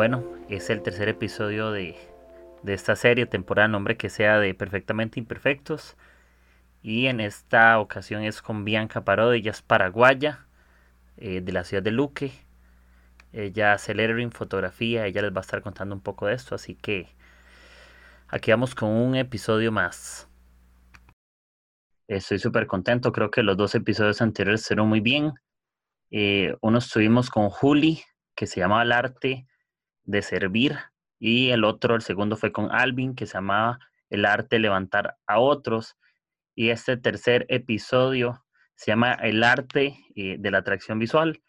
bueno, es el tercer episodio de, esta serie, temporada nombre que sea de Perfectamente Imperfectos. Y en esta ocasión es con Bianca Parodi, ella es paraguaya, eh, de la ciudad de Luque. Ella hace lettering, fotografía, ella les va a estar contando un poco de esto, así que aquí vamos con un episodio más. Estoy súper contento, creo que los dos episodios anteriores fueron muy bien. Eh, uno estuvimos con Juli, que se llamaba El arte de servir, y el otro, el segundo fue con Alvin, que se llamaba El arte levantar a otros. Y este tercer episodio se llama El arte eh, de la atracción visual.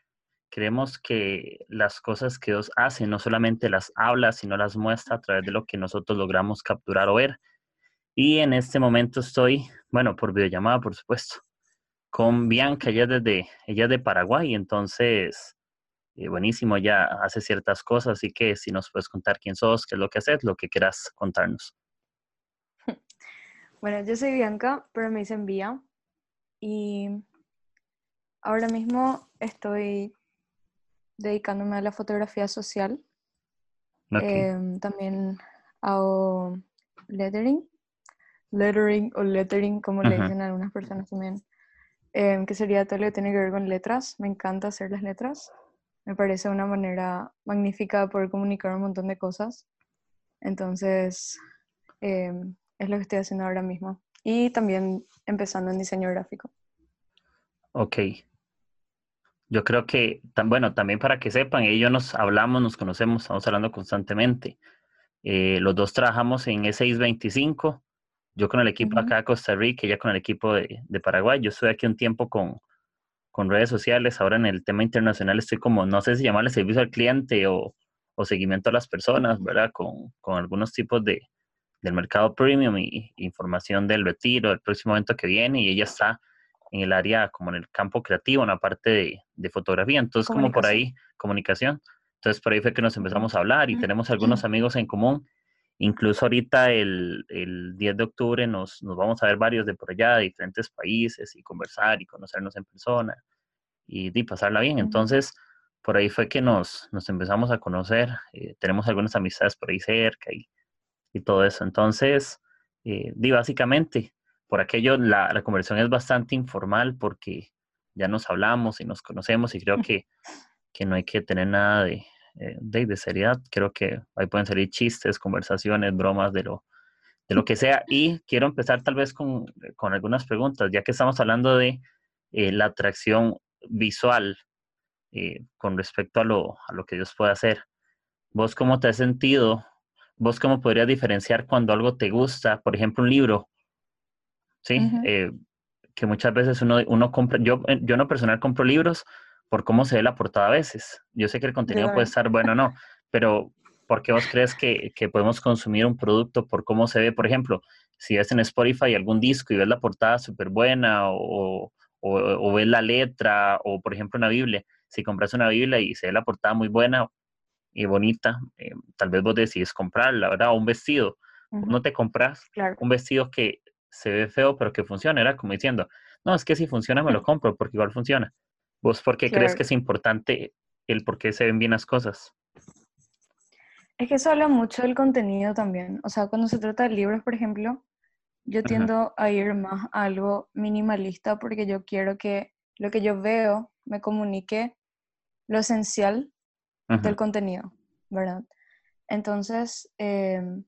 Creemos que las cosas que Dios hace no solamente las habla, sino las muestra a través de lo que nosotros logramos capturar o ver. Y en este momento estoy, bueno, por videollamada, por supuesto, con Bianca, ella es, desde, ella es de Paraguay, entonces eh, buenísimo, ya hace ciertas cosas, así que si nos puedes contar quién sos, qué es lo que haces, lo que quieras contarnos. Bueno, yo soy Bianca, pero me dicen Vía. Y ahora mismo estoy dedicándome a la fotografía social. Em, también hago lettering, lettering o lettering, como le dicen algunas personas también, em, que sería todo lo que tiene que ver con letras. Me encanta hacer las letras me parece una manera magnífica de poder comunicar un montón de cosas. Entonces, em, es lo que estoy haciendo ahora mismo. Y también empezando en diseño gráfico. Ok. Yo creo que, bueno, también para que sepan, ellos nos hablamos, nos conocemos, estamos hablando constantemente. Eh, los dos trabajamos en E625, yo con el equipo acá de Costa Rica, ella con el equipo de, de Paraguay. Yo estuve aquí un tiempo con, con redes sociales. Ahora en el tema internacional estoy como, no sé si llamarle servicio al cliente o, seguimiento a las personas, ¿verdad? Con, algunos tipos de, del mercado premium y, información del retiro, del próximo evento que viene y ella está en el área como en el campo creativo, en la parte de, fotografía. Entonces, como por ahí, comunicación. Entonces, por ahí fue que nos empezamos a hablar y tenemos algunos amigos en común. Incluso ahorita el, el 10 de octubre nos, nos, vamos a ver varios de por allá, de diferentes países, y conversar y conocernos en persona y, y pasarla bien. Entonces, por ahí fue que nos, nos empezamos a conocer. Eh, tenemos algunas amistades por ahí cerca y, y todo eso. Entonces, eh, di básicamente, por aquello la, la, conversación es bastante informal porque ya nos hablamos y nos conocemos y creo que, que no hay que tener nada de, eh, de, seriedad. Creo que ahí pueden salir chistes, conversaciones, bromas de lo, de lo que sea. Y quiero empezar tal vez con, con algunas preguntas, ya que estamos hablando de eh, la atracción visual eh, con respecto a lo, a lo que Dios puede hacer. ¿Vos cómo te has sentido? ¿Vos cómo podrías diferenciar cuando algo te gusta? Por ejemplo, un libro, ¿sí? que muchas veces uno, uno compra, yo, yo no personal compro libros por cómo se ve la portada a veces. Yo sé que el contenido puede estar bueno o no, pero ¿por qué vos crees que, podemos consumir un producto por cómo se ve? Por ejemplo, si ves en Spotify algún disco y ves la portada súper buena o, ves la letra o, por ejemplo, una Biblia. Si compras una Biblia y se ve la portada muy buena y bonita, eh, tal vez vos decides comprarla, ¿verdad? O un vestido. No te compras un vestido que se ve feo pero que funciona. Era como diciendo, no, es que si funciona me lo compro porque igual funciona. ¿Vos por qué crees que es importante el por qué se ven bien las cosas? Es que eso habla mucho del contenido también. O sea, cuando se trata de libros, por ejemplo, yo tiendo a ir más a algo minimalista porque yo quiero que lo que yo veo me comunique lo esencial del contenido, ¿verdad? Entonces, em,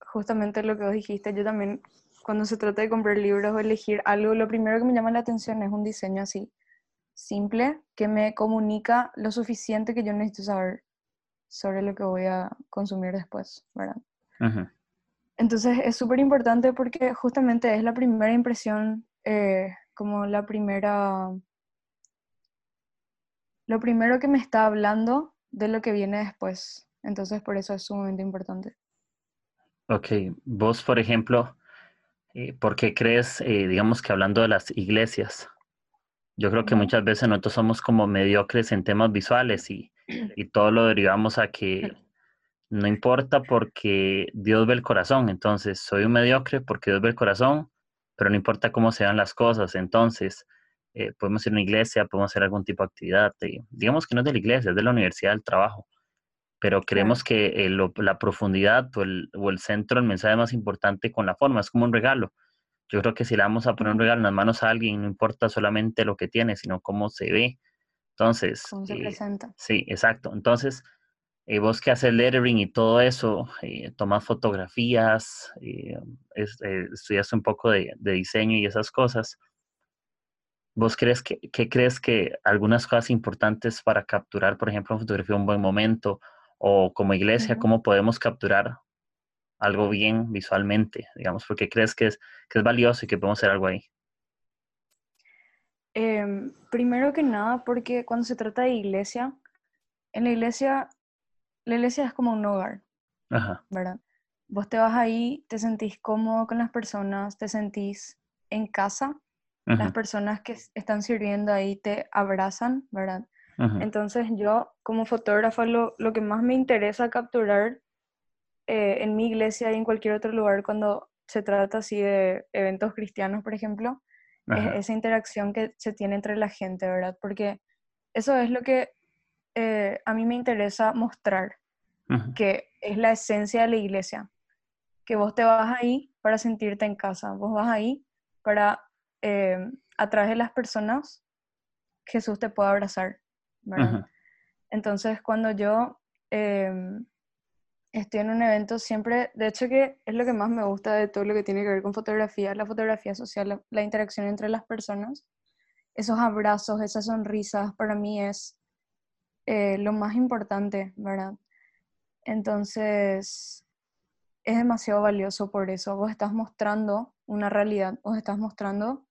justamente lo que vos dijiste, yo también, cuando se trata de comprar libros o elegir algo, lo primero que me llama la atención es un diseño así simple que me comunica lo suficiente que yo necesito saber sobre lo que voy a consumir después, ¿verdad? Entonces es súper importante porque justamente es la primera impresión, eh, como la primera, lo primero que me está hablando de lo que viene después. Entonces por eso es sumamente importante. Ok, vos por ejemplo, eh, ¿por qué crees, eh, digamos que hablando de las iglesias, yo creo que muchas veces nosotros somos como mediocres en temas visuales y, todo lo derivamos a que no importa porque Dios ve el corazón. Entonces, soy un mediocre porque Dios ve el corazón, pero no importa cómo se las cosas. Entonces, eh, podemos ir a una iglesia, podemos hacer algún tipo de actividad. digamos que no es de la iglesia, es de la universidad, del trabajo. pero creemos que la profundidad o el, o el centro del mensaje es más importante con la forma, es como un regalo. Yo creo que si le vamos a poner un regalo en las manos a alguien, no importa solamente lo que tiene, sino cómo se ve. Entonces, cómo se eh, presenta. Sí, exacto. Entonces, eh, vos que haces lettering y todo eso, eh, tomas fotografías, eh, estudias un poco de, diseño y esas cosas. ¿Vos crees que, qué crees que algunas cosas importantes para capturar, por ejemplo, en fotografía un buen momento o como iglesia, cómo podemos capturar algo bien visualmente, digamos, porque crees que es, que es valioso y que podemos hacer algo ahí? Em, primero que nada, porque cuando se trata de iglesia, en la iglesia, la iglesia es como un hogar, ¿verdad? Vos te vas ahí, te sentís cómodo con las personas, te sentís en casa, las personas que están sirviendo ahí te abrazan, ¿verdad? Entonces yo como fotógrafa lo, lo, que más me interesa capturar eh, en mi iglesia y en cualquier otro lugar cuando se trata así de eventos cristianos, por ejemplo, es esa interacción que se tiene entre la gente, ¿verdad? Porque eso es lo que eh, a mí me interesa mostrar, que es la esencia de la iglesia, que vos te vas ahí para sentirte en casa, vos vas ahí para, eh, a través de las personas, Jesús te pueda abrazar, ¿verdad? Entonces, cuando yo em, estoy en un evento siempre, de hecho que es lo que más me gusta de todo lo que tiene que ver con fotografía, la fotografía social, la, interacción entre las personas, esos abrazos, esas sonrisas, para mí es eh, lo más importante, ¿verdad? Entonces, es demasiado valioso por eso. Vos estás mostrando una realidad, vos estás mostrando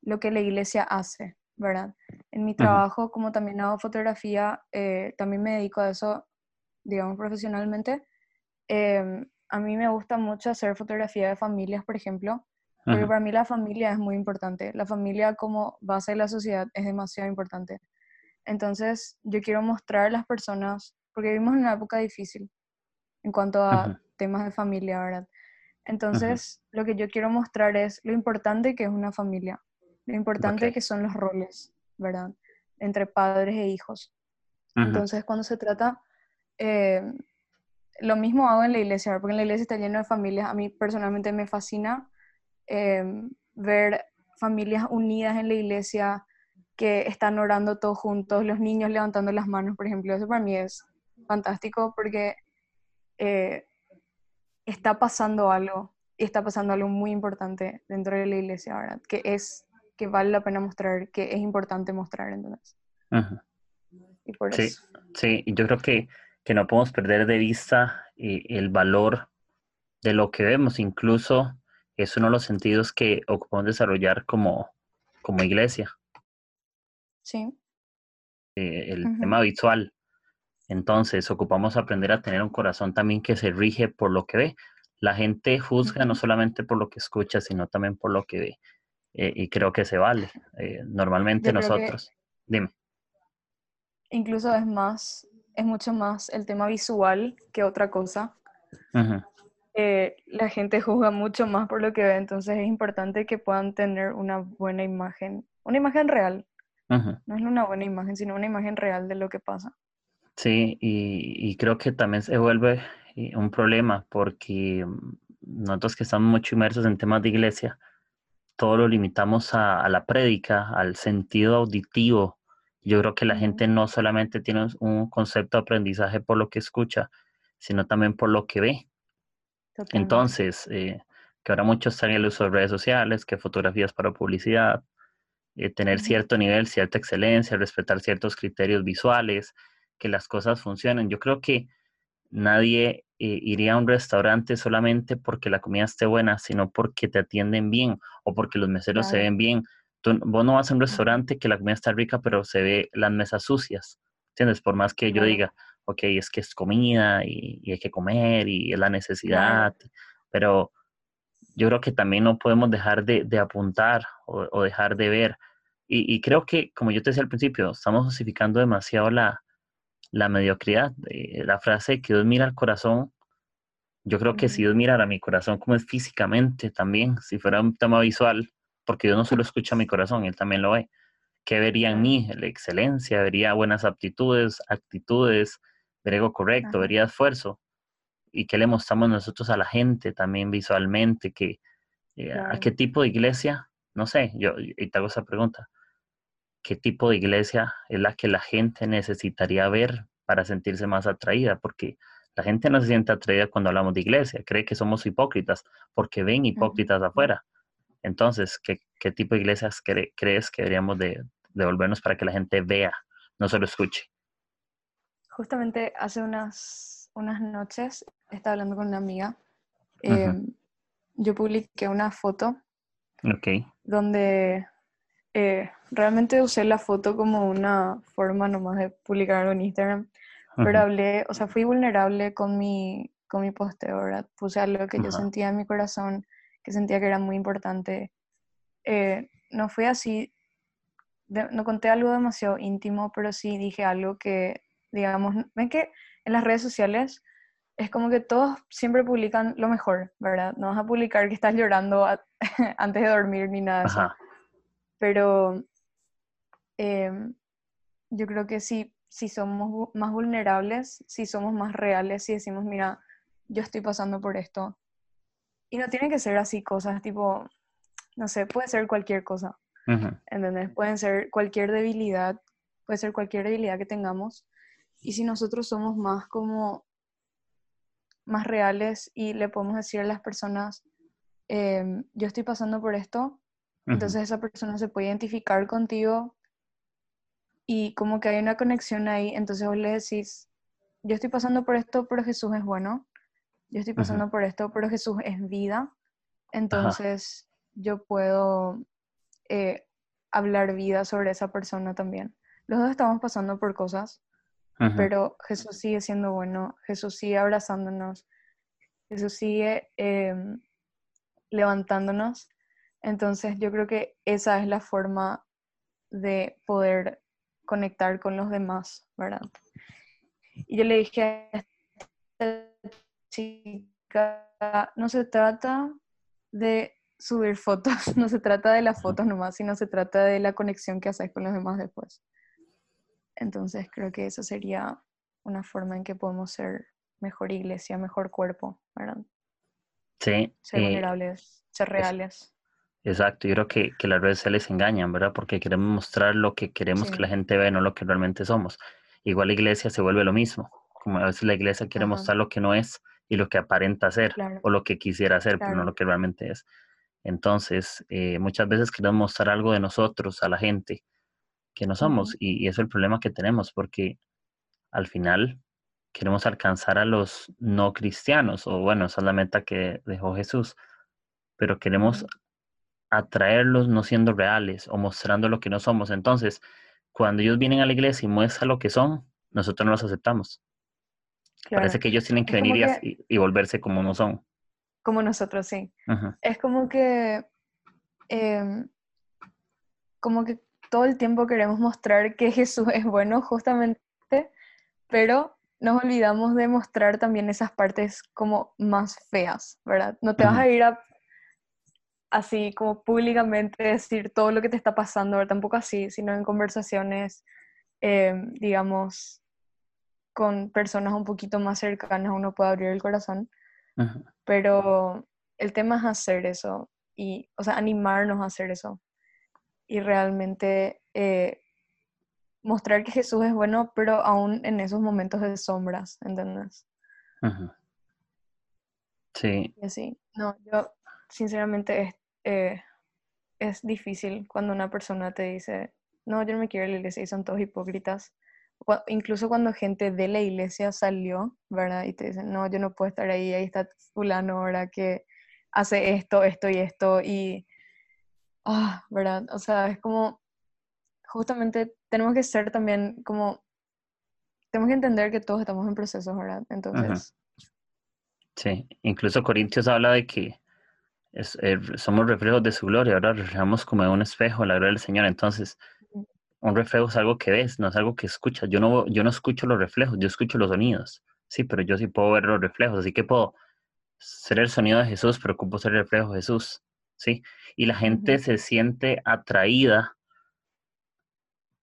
lo que la iglesia hace, ¿verdad? En mi trabajo, como también hago fotografía, eh, también me dedico a eso, digamos, profesionalmente. Em, a mí me gusta mucho hacer fotografía de familias, por ejemplo, porque para mí la familia es muy importante. La familia como base de la sociedad es demasiado importante. Entonces, yo quiero mostrar a las personas, porque vivimos en una época difícil en cuanto a temas de familia, ¿verdad? Entonces, lo que yo quiero mostrar es lo importante que es una familia, lo importante que son los roles, ¿verdad? Entre padres e hijos. Entonces, cuando se trata eh, lo mismo hago en la iglesia, porque en la iglesia está lleno de familias. A mí personalmente me fascina em, ver familias unidas en la iglesia que están orando todos juntos, los niños levantando las manos, por ejemplo. Eso para mí es fantástico porque eh, está pasando algo y está pasando algo muy importante dentro de la iglesia, ¿verdad? Que es que vale la pena mostrar, que es importante mostrar, entonces. Y por sí, eso. Sí, yo creo que que no podemos perder de vista eh, el valor de lo que vemos. Incluso es uno de los sentidos que ocupamos desarrollar como, como iglesia. Sí. Eh, el tema visual. Entonces, ocupamos aprender a tener un corazón también que se rige por lo que ve. La gente juzga no solamente por lo que escucha, sino también por lo que ve. Eh, y creo que se vale. normalmente nosotros. Dime. Incluso es más es mucho más el tema visual que otra cosa. Eh, la gente juzga mucho más por lo que ve, entonces es importante que puedan tener una buena imagen, una imagen real. No es una buena imagen, sino una imagen real de lo que pasa. Sí, y, creo que también se vuelve eh, un problema porque nosotros que estamos mucho inmersos en temas de iglesia, todo lo limitamos a, a la prédica, al sentido auditivo yo creo que la gente no solamente tiene un concepto de aprendizaje por lo que escucha, sino también por lo que ve. Entonces, eh, que ahora muchos están en el uso de redes sociales, que fotografías para publicidad, eh, tener cierto nivel, cierta excelencia, respetar ciertos criterios visuales, que las cosas funcionen. Yo creo que nadie eh, iría a un restaurante solamente porque la comida esté buena, sino porque te atienden bien o porque los meseros se ven bien vos no vas a un restaurante que la comida está rica, pero se ve las mesas sucias, ¿entiendes? Por más que yo diga, ok, es que es comida y, hay que comer y es la necesidad, pero yo creo que también no podemos dejar de, apuntar o, dejar de ver. Y, creo que, como yo te decía al principio, estamos justificando demasiado la, mediocridad. Eh, la frase que Dios mira al corazón, yo creo que si Dios mirara mi corazón como es físicamente también, si fuera un tema visual, porque yo no solo escucho a mi corazón, él también lo ve. ¿Qué vería en mí? La excelencia, vería buenas aptitudes, actitudes, ver algo correcto, vería esfuerzo. ¿Y qué le mostramos nosotros a la gente también visualmente? Que, eh, ¿A qué tipo de iglesia? No sé, yo y te hago esa pregunta. ¿Qué tipo de iglesia es la que la gente necesitaría ver para sentirse más atraída? Porque la gente no se siente atraída cuando hablamos de iglesia, cree que somos hipócritas porque ven hipócritas afuera. Entonces, ¿qué, qué tipo de iglesias crees que deberíamos de, devolvernos para que la gente vea, no solo escuche? Justamente hace unas, unas noches estaba hablando con una amiga. Em, yo publiqué una foto okay. donde eh, realmente usé la foto como una forma nomás de publicarlo en Instagram pero hablé, o sea, fui vulnerable con mi, con mi posteo, ¿verdad? Puse algo que yo sentía en mi corazón, que sentía que era muy importante. Eh, no fui así, no conté algo demasiado íntimo, pero sí dije algo que, digamos, ven que en las redes sociales es como que todos siempre publican lo mejor, ¿verdad? No vas a publicar que estás llorando antes de dormir ni nada de eso. Pero em, yo creo que sí si somos más vulnerables, si somos más reales, si decimos, mira, yo estoy pasando por esto. Y no tiene que ser así cosas tipo, no sé, puede ser cualquier cosa. ¿Entendés? Pueden ser cualquier debilidad, puede ser cualquier debilidad que tengamos. Y si nosotros somos más como, más reales y le podemos decir a las personas, em, yo estoy pasando por esto, entonces esa persona se puede identificar contigo y como que hay una conexión ahí, entonces vos le decís, yo estoy pasando por esto, pero Jesús es bueno, yo estoy pasando por esto, pero Jesús es vida, entonces yo puedo eh, hablar vida sobre esa persona también. Los dos estamos pasando por cosas, pero Jesús sigue siendo bueno, Jesús sigue abrazándonos, Jesús sigue em, levantándonos. Entonces yo creo que esa es la forma de poder conectar con los demás, ¿verdad? Y yo le dije a chica, no se trata de subir fotos, no se trata de las fotos nomás, sino se trata de la conexión que haces con los demás después. Entonces creo que eso sería una forma en que podemos ser mejor iglesia, mejor cuerpo, ¿verdad? Sí. Ser eh, vulnerables, ser reales. Exacto, yo creo que, que las redes les engañan, ¿verdad? Porque queremos mostrar lo que queremos que la gente vea, no lo que realmente somos. Igual la iglesia se vuelve lo mismo, como a veces la iglesia quiere mostrar lo que no es y lo que aparenta ser, o lo que quisiera ser, pero no lo que realmente es. Entonces, eh, muchas veces queremos mostrar algo de nosotros a la gente que no somos, y, y, eso es el problema que tenemos, porque al final queremos alcanzar a los no cristianos, o bueno, esa es la meta que dejó Jesús, pero queremos atraerlos no siendo reales o mostrando lo que no somos. Entonces, cuando ellos vienen a la iglesia y muestran lo que son, nosotros no los aceptamos. Parece que ellos tienen que venir y, volverse como no son. Como nosotros, sí. Es como que, em, como que todo el tiempo queremos mostrar que Jesús es bueno, justamente, pero nos olvidamos de mostrar también esas partes como más feas, ¿verdad? No te vas a ir a así como públicamente decir todo lo que te está pasando, tampoco así, sino en conversaciones, em, digamos, con personas un poquito más cercanas, uno puede abrir el corazón, pero el tema es hacer eso, y, o sea, animarnos a hacer eso, y realmente eh, mostrar que Jesús es bueno, pero aún en esos momentos de sombras, ¿entendés? Sí. Y así, no, yo sinceramente eh, es difícil cuando una persona te dice, no, yo no me quiero ir a la iglesia y son todos hipócritas. Incluso cuando gente de la iglesia salió, ¿verdad? Y te dicen, no, yo no puedo estar ahí, ahí está fulano, ahora Que hace esto, esto y esto y, ah, ¿verdad? O sea, es como, justamente tenemos que ser también como, tenemos que entender que todos estamos en procesos, ¿verdad? Entonces... Sí, incluso Corintios habla de que eh, somos reflejos de su gloria, ahora reflejamos como en un espejo la gloria del Señor. Entonces, un reflejo es algo que ves, no es algo que escuchas. Yo no, yo no escucho los reflejos, yo escucho los sonidos. Sí, pero yo sí puedo ver los reflejos, así que puedo ser el sonido de Jesús, pero ocupo ser el reflejo de Jesús. Sí, y la gente se siente atraída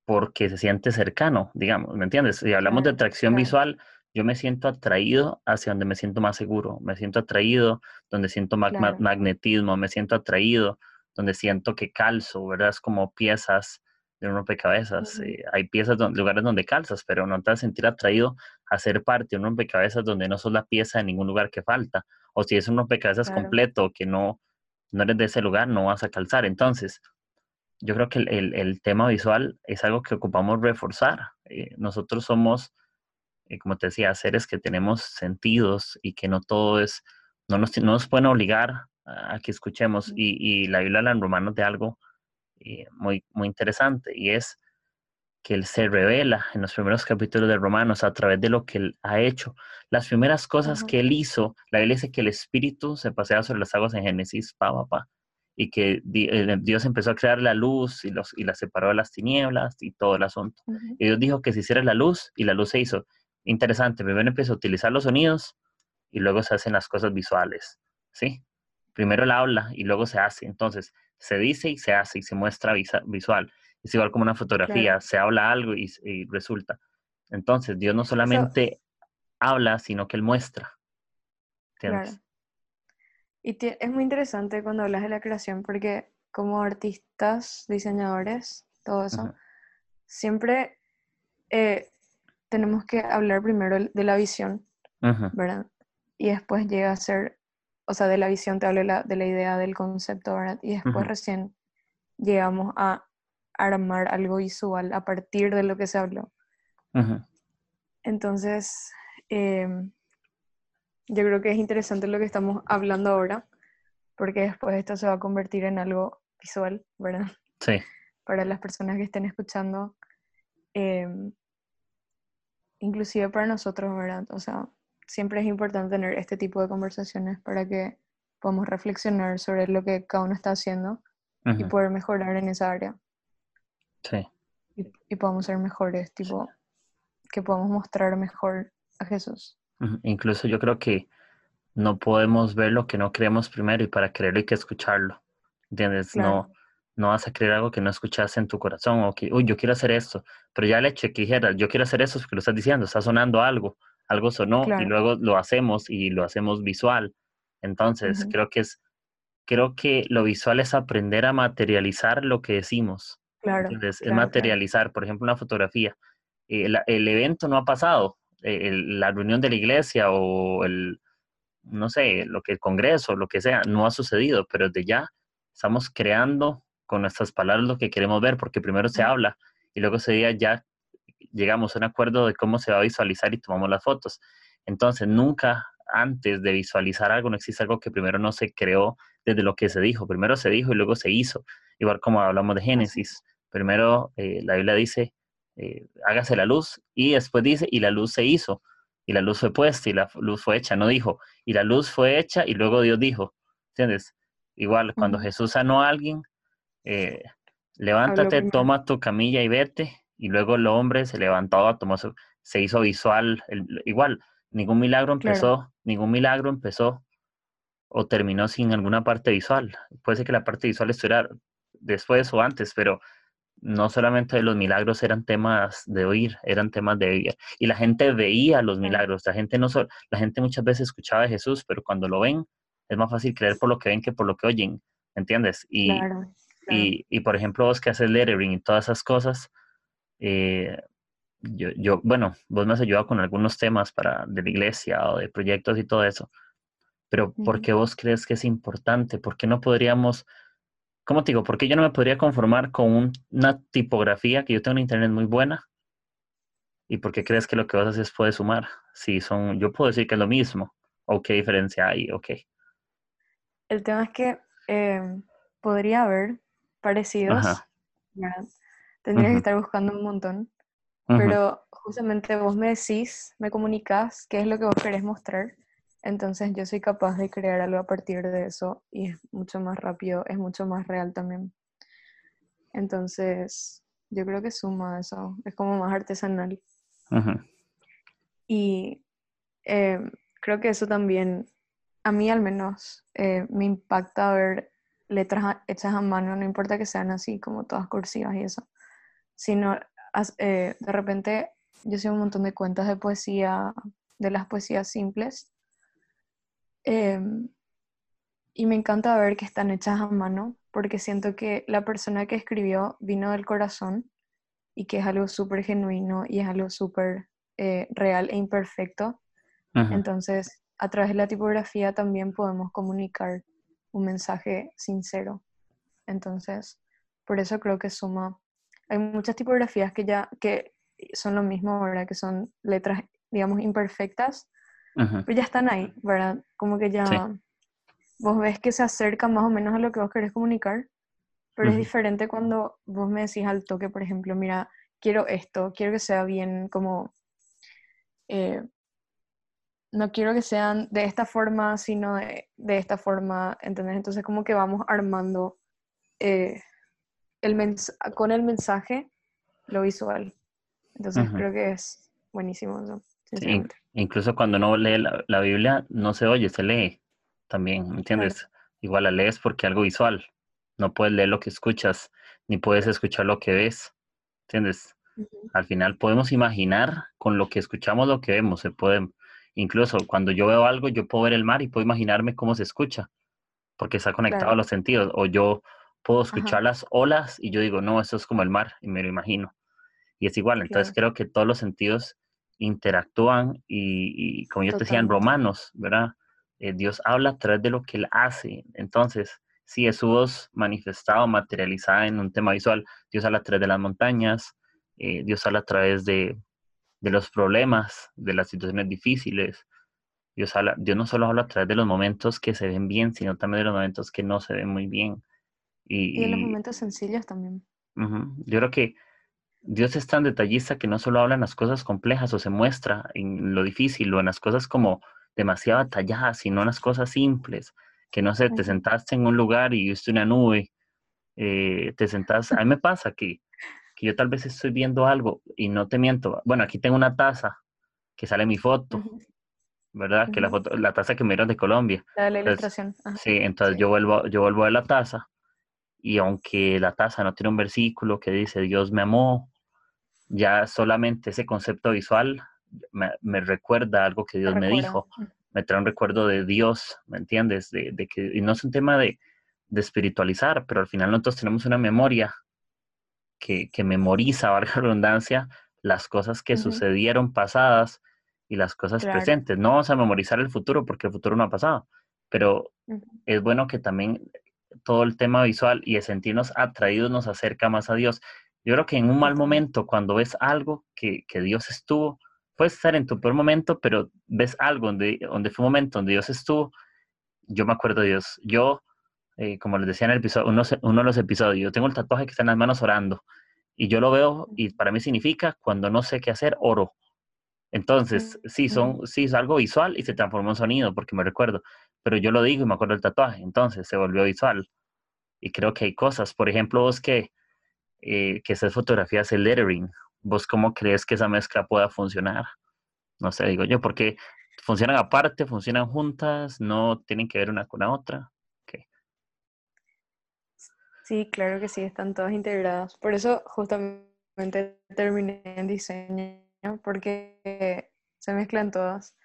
porque se siente cercano, digamos, ¿me entiendes? Si hablamos de atracción visual, yo me siento atraído hacia donde me siento más seguro, me siento atraído donde siento magnetismo, me siento atraído donde siento que calzo, ¿verdad? Es como piezas de un rompecabezas. Eh, hay piezas, donde, lugares donde calzas, pero no te vas a sentir atraído a ser parte de un rompecabezas donde no sos la pieza en ningún lugar que falta. O si es un rompecabezas completo que no, no eres de ese lugar, no vas a calzar. Entonces, yo creo que el, tema visual es algo que ocupamos reforzar. Eh, nosotros somos, eh, como te decía, seres que tenemos sentidos y que no todo es, no nos, no nos pueden obligar a que escuchemos. Y, y la Biblia habla en Romanos de algo eh, muy, muy interesante y es que Él se revela en los primeros capítulos de Romanos a través de lo que Él ha hecho. Las primeras cosas que Él hizo, la Biblia dice que el Espíritu se pasea sobre las aguas en Génesis, pa, pa, pa, y que eh, Dios empezó a crear la luz y, los, y la separó de las tinieblas y todo el asunto. Y Dios dijo que se hiciera la luz y la luz se hizo. Interesante, primero empieza a utilizar los sonidos y luego se hacen las cosas visuales, ¿sí? Primero el habla y luego se hace. Entonces, se dice y se hace y se muestra visual. Es igual como una fotografía, se habla algo y, resulta. Entonces, Dios no solamente habla, sino que Él muestra. Claro. Y es muy interesante cuando hablas de la creación, porque como artistas, diseñadores, todo eso, siempre eh, tenemos que hablar primero de la visión, ¿verdad? Y después llega a ser o sea, de la visión te hablo de la, idea del concepto, ¿verdad? Y después recién llegamos a armar algo visual a partir de lo que se habló. Entonces, em, yo creo que es interesante lo que estamos hablando ahora, porque después esto se va a convertir en algo visual, ¿verdad? Sí. Para las personas que estén escuchando, em, inclusive para nosotros, ¿verdad? O sea, siempre es importante tener este tipo de conversaciones para que podamos reflexionar sobre lo que cada uno está haciendo y poder mejorar en esa área. Sí. Y, podamos ser mejores, tipo, que podamos mostrar mejor a Jesús. Incluso yo creo que no podemos ver lo que no creemos primero y para creerlo hay que escucharlo. ¿Entiendes? No, no vas a creer algo que no escuchaste en tu corazón o que, uy, yo quiero hacer esto, pero ya el hecho de que dijera, yo quiero hacer eso es que lo estás diciendo, está sonando algo algo sonó y luego lo hacemos y lo hacemos visual. Entonces, creo que es, creo que lo visual es aprender a materializar lo que decimos. Claro. es materializar, por ejemplo, una fotografía. Eh, el, evento no ha pasado, eh, la reunión de la iglesia o el, no sé, lo que el congreso, lo que sea, no ha sucedido, pero desde ya estamos creando con nuestras palabras lo que queremos ver, porque primero se habla y luego ese día ya llegamos a un acuerdo de cómo se va a visualizar y tomamos las fotos. Entonces, nunca antes de visualizar algo, no existe algo que primero no se creó desde lo que se dijo. Primero se dijo y luego se hizo. Igual como hablamos de Génesis. Primero eh, la Biblia dice, eh, hágase la luz, y después dice, y la luz se hizo, y la luz fue puesta, y la luz fue hecha. No dijo, y la luz fue hecha, y luego Dios dijo. ¿Entiendes? Igual, cuando Jesús sanó a alguien, eh, levántate, toma tu camilla y vete, y luego el hombre se levantó, tomó se hizo visual, igual, ningún milagro empezó, ningún milagro empezó o terminó sin alguna parte visual. Puede ser que la parte visual estuviera después o antes, pero no solamente los milagros eran temas de oír, eran temas de vivir. Y la gente veía los milagros, la gente, no la gente muchas veces escuchaba a Jesús, pero cuando lo ven, es más fácil creer por lo que ven que por lo que oyen, ¿entiendes? Y, y, y por ejemplo, vos que haces lettering y todas esas cosas, eh, yo, yo, bueno, vos me has ayudado con algunos temas para, de la iglesia o de proyectos y todo eso, pero ¿por qué vos crees que es importante? ¿Por qué no podríamos, cómo te digo, por qué yo no me podría conformar con una tipografía que yo tengo en internet muy buena? ¿Y por qué crees que lo que vas a hacer es puede sumar? Si son, yo puedo decir que es lo mismo, o qué diferencia hay, ok. El tema es que em, podría haber parecidos, Tendría que estar buscando un montón. Pero justamente vos me decís, me comunicas qué es lo que vos querés mostrar. Entonces yo soy capaz de crear algo a partir de eso y es mucho más rápido, es mucho más real también. Entonces yo creo que suma eso, es como más artesanal. Y em, creo que eso también, a mí al menos, eh, me impacta ver letras hechas a mano, no importa que sean así como todas cursivas y eso sino eh, de repente yo sigo un montón de cuentas de poesía de las poesías simples. Em, y me encanta ver que están hechas a mano, porque siento que la persona que escribió vino del corazón y que es algo súper genuino y es algo súper eh, real e imperfecto. Entonces, a través de la tipografía también podemos comunicar un mensaje sincero. Entonces, por eso creo que suma. Hay muchas tipografías que ya que son lo mismo, ¿verdad? Que son letras, digamos, imperfectas, pero ya están ahí, ¿verdad? Como que ya vos ves que se acerca más o menos a lo que vos querés comunicar, pero es diferente cuando vos me decís al toque, por ejemplo, mira, quiero esto, quiero que sea bien como... Eh, no quiero que sean de esta forma, sino de, esta forma, ¿entendés? Entonces como que vamos armando eh, el con el mensaje lo visual. Entonces creo que es buenísimo eso. incluso cuando uno lee la, Biblia, no se oye, se lee también, ¿entiendes? Igual la lees porque algo visual. No puedes leer lo que escuchas, ni puedes escuchar lo que ves, ¿entiendes? Al final podemos imaginar con lo que escuchamos lo que vemos. Se puede, incluso cuando yo veo algo, yo puedo ver el mar y puedo imaginarme cómo se escucha, porque está conectado a los sentidos. O yo puedo escuchar las olas y yo digo, no, eso es como el mar, y me lo imagino. Y es igual, entonces creo que todos los sentidos interactúan y, como yo te decía en Romanos, ¿verdad? Eh, Dios habla a través de lo que Él hace. Entonces, si es su voz manifestada materializada en un tema visual. Dios habla a través de las montañas, eh, Dios habla a través de, de, los problemas, de las situaciones difíciles. Dios, habla, Dios no solo habla a través de los momentos que se ven bien, sino también de los momentos que no se ven muy bien. Y, de los momentos sencillos también. Yo creo que Dios es tan detallista que no solo habla en las cosas complejas o se muestra en lo difícil o en las cosas como demasiado talladas, sino en las cosas simples. Que no sé, te sentaste en un lugar y viste una nube, eh, te sentaste. A mí me pasa que, que yo tal vez estoy viendo algo y no te miento. Bueno, aquí tengo una taza que sale mi foto, ¿verdad? Que la foto, la taza que me dieron de Colombia. La la ilustración. sí, entonces yo vuelvo, yo vuelvo a la taza y aunque la taza no tiene un versículo que dice Dios me amó, ya solamente ese concepto visual me, recuerda algo que Dios me, dijo, me trae un recuerdo de Dios, ¿me entiendes? De, que, y no es un tema de, espiritualizar, pero al final nosotros tenemos una memoria que, que memoriza, valga la redundancia, las cosas que sucedieron pasadas y las cosas presentes. No vamos a memorizar el futuro porque el futuro no ha pasado, pero es bueno que también todo el tema visual y de sentirnos atraídos nos acerca más a Dios. Yo creo que en un mal momento, cuando ves algo que, Dios estuvo, puedes estar en tu peor momento, pero ves algo donde, donde fue un momento donde Dios estuvo, yo me acuerdo de Dios. Yo, eh, como les decía en el episodio, uno, uno, de los episodios, yo tengo el tatuaje que está en las manos orando y yo lo veo y para mí significa cuando no sé qué hacer, oro. Entonces, sí, son, sí, es algo visual y se transformó en sonido porque me recuerdo pero yo lo digo y me acuerdo del tatuaje, entonces se volvió visual. Y creo que hay cosas, por ejemplo, vos que, eh, que esas fotografías el lettering, vos cómo crees que esa mezcla pueda funcionar? No sé, digo yo, porque funcionan aparte, funcionan juntas, no tienen que ver una con la otra. Sí, claro que sí, están todas integradas. Por eso justamente terminé en diseño, porque se mezclan todas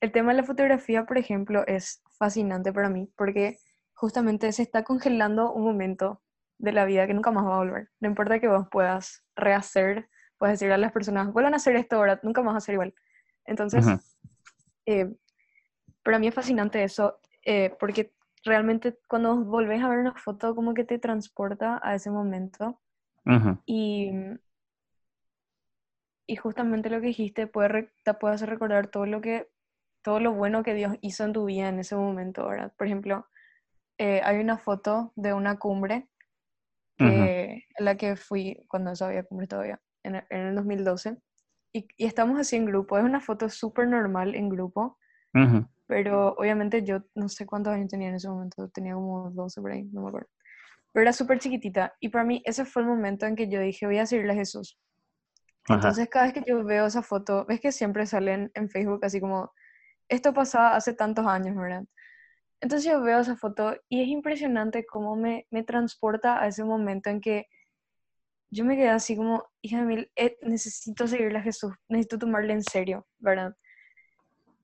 el tema de la fotografía, por ejemplo, es fascinante para mí porque justamente se está congelando un momento de la vida que nunca más va a volver. No importa que vos puedas rehacer, puedes decir a las personas, vuelvan a hacer esto ahora, nunca más va a ser igual. Entonces, eh, para mí es fascinante eso, eh, porque realmente cuando volvés a ver una foto, como que te transporta a ese momento. Y y justamente lo que dijiste puede, te puede hacer recordar todo lo que todo lo bueno que Dios hizo en tu vida en ese momento, ¿verdad? Por ejemplo, eh, hay una foto de una cumbre en la que fui cuando eso había cumbre todavía, en el, 2012, y, y, estamos así en grupo. Es una foto súper normal en grupo, pero obviamente yo no sé cuántos años tenía en ese momento, tenía como 12 por ahí, no me acuerdo. Pero era súper chiquitita, y para mí ese fue el momento en que yo dije, voy a seguirle a Jesús. Entonces cada vez que yo veo esa foto, ves que siempre salen en Facebook así como esto pasaba hace tantos años, ¿verdad? Entonces yo veo esa foto y es impresionante cómo me, me transporta a ese momento en que yo me quedé así como, hija de mil, eh, necesito seguirle a Jesús, necesito tomarle en serio, ¿verdad?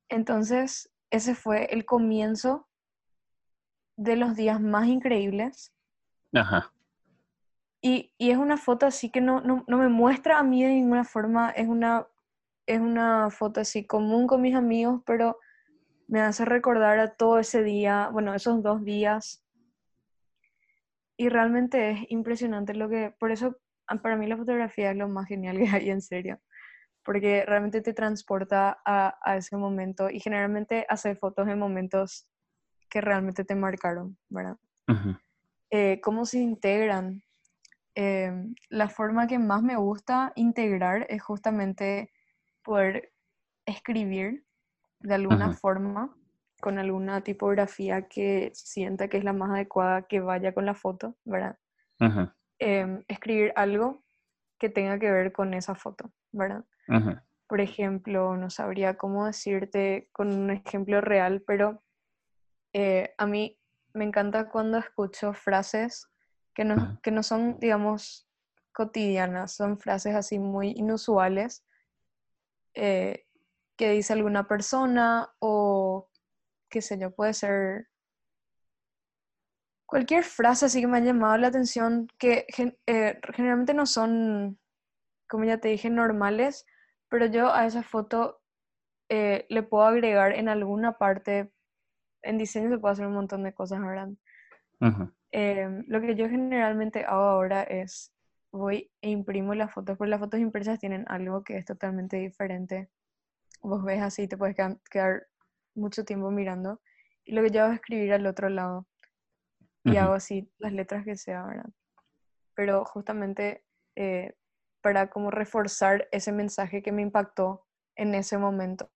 Entonces, ese fue el comienzo de los días más increíbles. Ajá. Y, y es una foto así que no, no, no, me muestra a mí de ninguna forma, es una, es una foto así común con mis amigos, pero me hace recordar a todo ese día, bueno, esos dos días. Y realmente es impresionante lo que, por eso para mí la fotografía es lo más genial que hay en serio, porque realmente te transporta a, a ese momento y generalmente hace fotos en momentos que realmente te marcaron, ¿verdad? Eh, ¿Cómo se integran? Eh, la forma que más me gusta integrar es justamente poder escribir de alguna forma con alguna tipografía que sienta que es la más adecuada que vaya con la foto, ¿verdad? Em, escribir algo que tenga que ver con esa foto, ¿verdad? Por ejemplo, no sabría cómo decirte con un ejemplo real, pero eh, a mí me encanta cuando escucho frases que no, que no son, digamos, cotidianas, son frases así muy inusuales eh, que dice alguna persona o qué sé yo, puede ser cualquier frase así que me ha llamado la atención, que eh, generalmente no son, como ya te dije, normales, pero yo a esa foto eh, le puedo agregar en alguna parte, en diseño se puede hacer un montón de cosas, ¿verdad? Em, lo que yo generalmente hago ahora es, voy e imprimo las fotos, porque las fotos impresas tienen algo que es totalmente diferente. Vos ves así, te puedes quedar mucho tiempo mirando. Y lo que yo hago es escribir al otro lado y hago así las letras que sea, ¿verdad? Pero justamente eh, para como reforzar ese mensaje que me impactó en ese momento,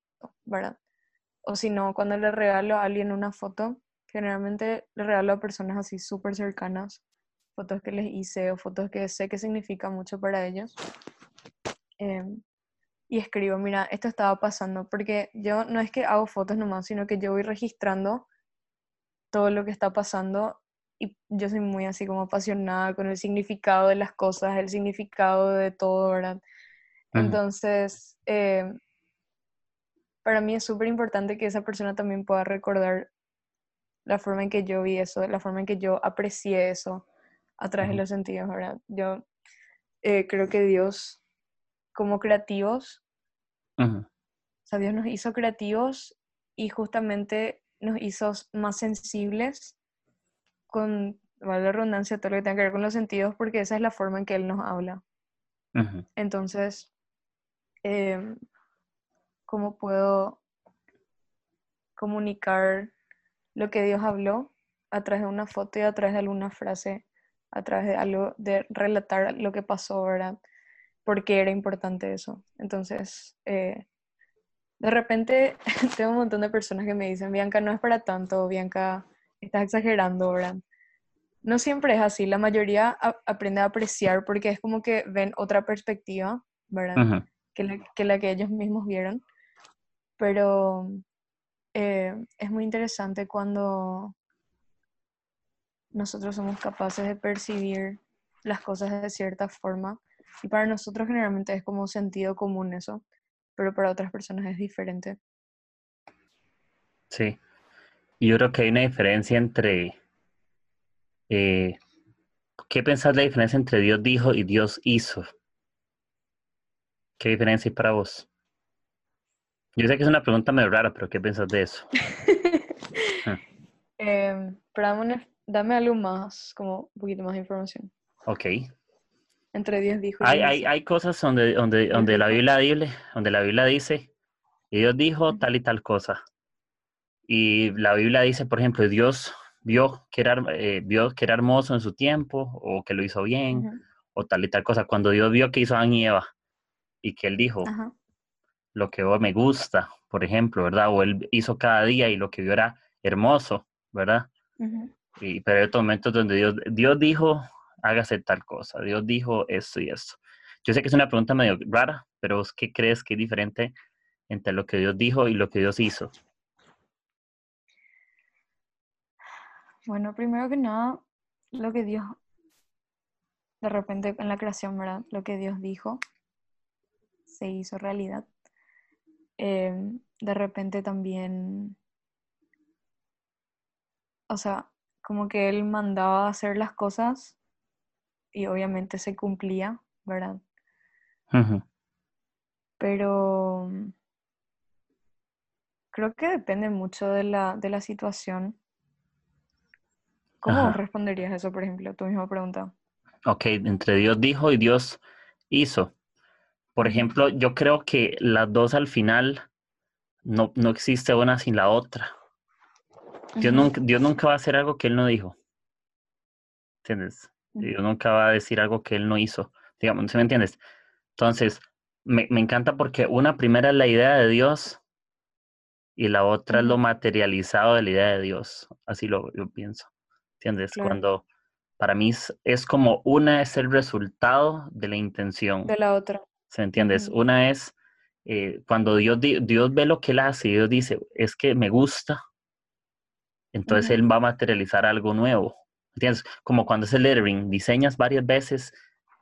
¿verdad? O si no, cuando le regalo a alguien una foto, generalmente le regalo a personas así súper cercanas, fotos que les hice o fotos que sé que significa mucho para ellos. Em, y escribo, mira, esto estaba pasando, porque yo no es que hago fotos nomás, sino que yo voy registrando todo lo que está pasando y yo soy muy así como apasionada con el significado de las cosas, el significado de todo, ¿verdad? Entonces, eh, para mí es súper importante que esa persona también pueda recordar la forma en que yo vi eso, la forma en que yo aprecié eso a través de los sentidos, ¿verdad? Yo eh, creo que Dios, como creativos, o sea, Dios nos hizo creativos y justamente nos hizo más sensibles con, la redundancia, todo lo que tenga que ver con los sentidos, porque esa es la forma en que Él nos habla. Entonces, em, ¿cómo puedo comunicar lo que Dios habló a través de una foto y a través de alguna frase, a través de algo, de relatar lo que pasó, ¿verdad? Porque era importante eso. Entonces, eh, de repente tengo un montón de personas que me dicen, Bianca, no es para tanto, Bianca, estás exagerando, ¿verdad? No siempre es así, la mayoría aprende a apreciar porque es como que ven otra perspectiva, ¿verdad? que, la, que, ellos mismos vieron. Pero eh, es muy interesante cuando nosotros somos capaces de percibir las cosas de cierta forma. Y para nosotros generalmente es como sentido común eso, pero para otras personas es diferente. Sí, yo creo que hay una diferencia entre... Eh, ¿Qué pensás de la diferencia entre Dios dijo y Dios hizo? ¿Qué diferencia hay para vos? Yo sé que es una pregunta medio rara, pero ¿qué pensás de eso? eh, dame, algo más, como un poquito más de información. Ok. Entre Dios dijo. Hay, hay, hay, cosas donde, donde, donde, la Biblia, donde la Biblia dice, Dios dijo tal y tal cosa. Y la Biblia dice, por ejemplo, Dios vio que era, eh, vio que era hermoso en su tiempo, o que lo hizo bien, o tal y tal cosa. Cuando Dios vio que hizo a y Eva, y que él dijo, lo que me gusta, por ejemplo, ¿verdad? O él hizo cada día y lo que vio era hermoso, ¿verdad? Y, pero hay otros momentos donde Dios, Dios dijo, hágase tal cosa, Dios dijo esto y esto. Yo sé que es una pregunta medio rara, pero ¿qué crees que es diferente entre lo que Dios dijo y lo que Dios hizo? Bueno, primero que nada, lo que Dios de repente en la creación, ¿verdad? Lo que Dios dijo se hizo realidad. Em, de repente también, o sea, como que Él mandaba hacer las cosas y obviamente se cumplía, ¿verdad? Pero creo que depende mucho de la, de la situación. ¿Cómo responderías eso, por ejemplo? Tu misma pregunta. Ok, entre Dios dijo y Dios hizo. Por ejemplo, yo creo que las dos al final no, no existe una sin la otra. Dios, nunca, Dios nunca va a hacer algo que Él no dijo. ¿Entiendes? Dios nunca va a decir algo que Él no hizo. Digamos, ¿sí me entiendes? Entonces, me, me encanta porque una primera es la idea de Dios y la otra es lo materializado de la idea de Dios. Así lo, pienso. ¿Entiendes? Cuando para mí es, como una es el resultado de la intención. De la otra. ¿Se entiendes? Una es eh, cuando Dios, Dios ve lo que él hace y Dios dice, es que me gusta, entonces él va a materializar algo nuevo. ¿Entiendes? Como cuando es el lettering, diseñas varias veces,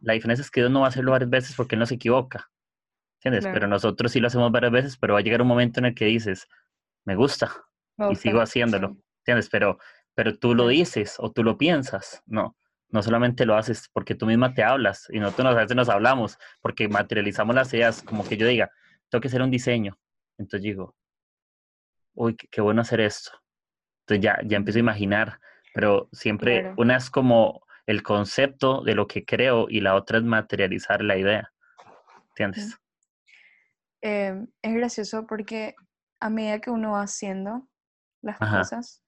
la diferencia es que Dios no va a hacerlo varias veces porque él no se equivoca. ¿Entiendes? Pero nosotros sí lo hacemos varias veces, pero va a llegar un momento en el que dices, me gusta y sigo haciéndolo. ¿Entiendes? Pero, pero tú lo dices o tú lo piensas. No, no solamente lo haces porque tú misma te hablas y nosotros a veces nos hablamos porque materializamos las ideas, como que yo diga, tengo que hacer un diseño. Entonces digo, uy, qué, bueno hacer esto. Entonces ya, ya empiezo a imaginar, pero siempre una es como el concepto de lo que creo y la otra es materializar la idea. ¿Entiendes? Em, es gracioso porque a medida que uno va haciendo las cosas,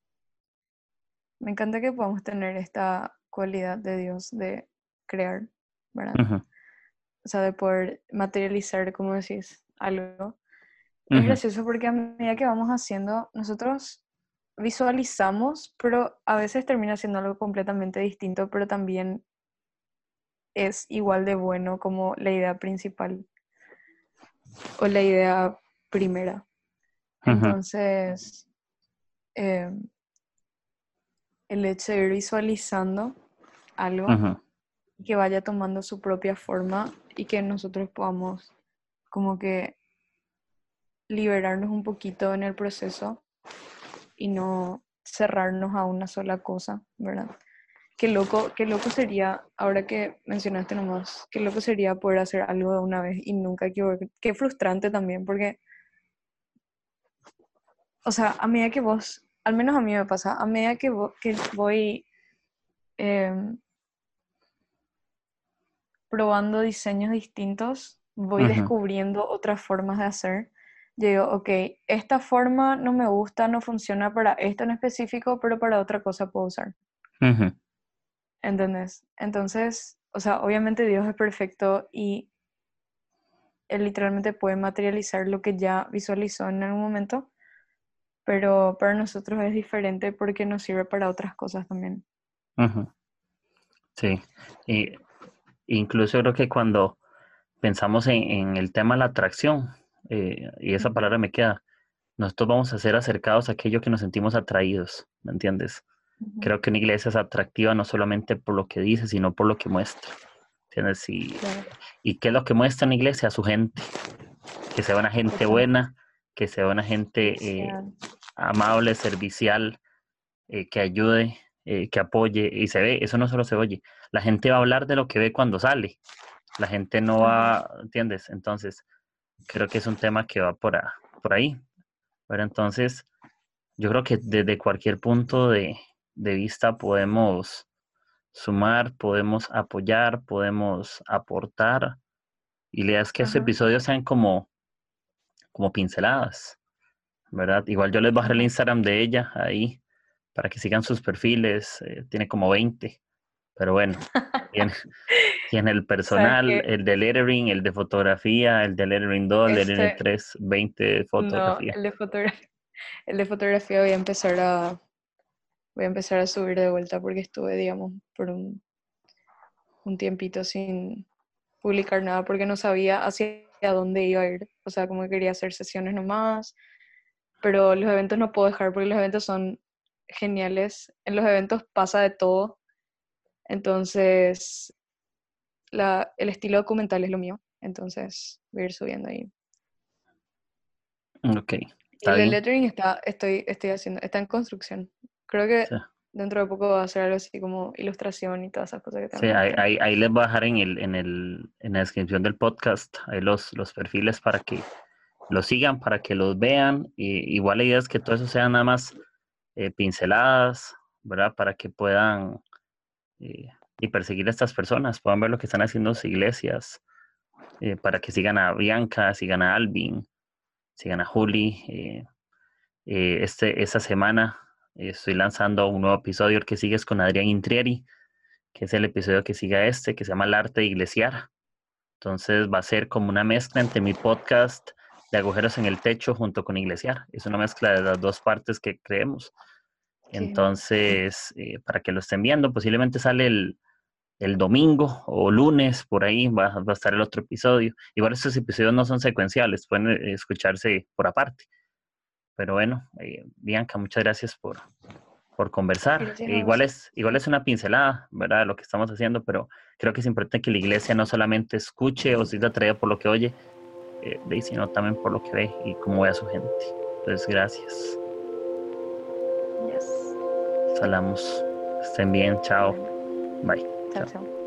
me encanta que podamos tener esta cualidad de Dios de crear, ¿verdad? O sea, de poder materializar, como decís, algo. Es gracioso porque a medida que vamos haciendo, nosotros visualizamos, pero a veces termina siendo algo completamente distinto, pero también es igual de bueno como la idea principal o la idea primera. Entonces, em, el hecho de ir visualizando algo que vaya tomando su propia forma y que nosotros podamos como que liberarnos un poquito en el proceso y no cerrarnos a una sola cosa, ¿verdad? Qué loco, qué loco sería, ahora que mencionaste nomás, qué loco sería poder hacer algo de una vez y nunca equivocar. Qué frustrante también, porque, o sea, a medida que vos, al menos a mí me pasa, a medida que, que voy em, probando diseños distintos, voy descubriendo otras formas de hacer digo, ok, esta forma no me gusta, no funciona para esto en específico, pero para otra cosa puedo usar. ¿Entendés? Entonces, o sea, obviamente Dios es perfecto y Él literalmente puede materializar lo que ya visualizó en algún momento, pero para nosotros es diferente porque nos sirve para otras cosas también. Sí, y incluso creo que cuando pensamos en, en el tema de la atracción, eh, y esa palabra me queda, nosotros vamos a ser acercados a aquello que nos sentimos atraídos, ¿me entiendes? Creo que una iglesia es atractiva no solamente por lo que dice, sino por lo que muestra, ¿entiendes? Y, y qué es lo que muestra una iglesia a su gente, que sea una gente buena, que sea una gente eh, amable, servicial, eh, que ayude, que apoye, y se ve, eso no solo se oye, la gente va a hablar de lo que ve cuando sale, la gente no va, ¿entiendes? Entonces, creo que es un tema que va por, por ahí. Pero entonces, yo creo que desde cualquier punto de, vista podemos sumar, podemos apoyar, podemos aportar. Y la idea es que estos episodios sean como, como pinceladas, ¿verdad? Igual yo les bajaré el Instagram de ella ahí para que sigan sus perfiles. Eh, tiene como 20. Pero bueno, tiene, tiene el personal, el de lettering, el de fotografía, el de lettering 2, el de lettering 3, 20 de fotografía. No, el de fotografía, el de fotografía voy a empezar a voy a empezar a subir de vuelta porque estuve, digamos, por un, un tiempito sin publicar nada porque no sabía hacia dónde iba a ir. O sea, como quería hacer sesiones nomás, pero los eventos no puedo dejar porque los eventos son geniales. En los eventos pasa de todo entonces, la, el estilo documental es lo mío, entonces voy a ir subiendo ahí. Ok. el lettering está, estoy, estoy haciendo, está en construcción. Creo que dentro de poco va a ser algo así como ilustración y todas esas cosas que Sí, ahí, ahí, les voy a dejar en, el, en, el, en la descripción del podcast ahí los, los perfiles para que los sigan, para que los vean. Y, igual la idea es que todo eso sea nada más eh, pinceladas, ¿verdad? Para que puedan eh, y perseguir a estas personas, puedan ver lo que están haciendo sus iglesias, eh, para que sigan a Bianca, sigan a Alvin, sigan a Juli. este, esta semana estoy lanzando un nuevo episodio, el que sigue es con Adrián Intrieri, que es el episodio que sigue a este, que se llama El arte de iglesiar. Entonces va a ser como una mezcla entre mi podcast de agujeros en el techo junto con iglesiar. Es una mezcla de las dos partes que creemos. Entonces, eh, para que lo estén viendo, posiblemente sale el, el domingo o lunes, por ahí va, va, a estar el otro episodio. Igual estos episodios no son secuenciales, pueden eh, escucharse por aparte. Pero bueno, eh, Bianca, muchas gracias por, por conversar. igual, es, igual es una pincelada, ¿verdad? Lo que estamos haciendo, pero creo que es importante que la iglesia no solamente escuche o sea atraída por lo que oye, eh, sino también por lo que ve y cómo ve a su gente. Entonces, gracias. Yes. Salamos. Estén bien. Chao. Bye. Chao. chao.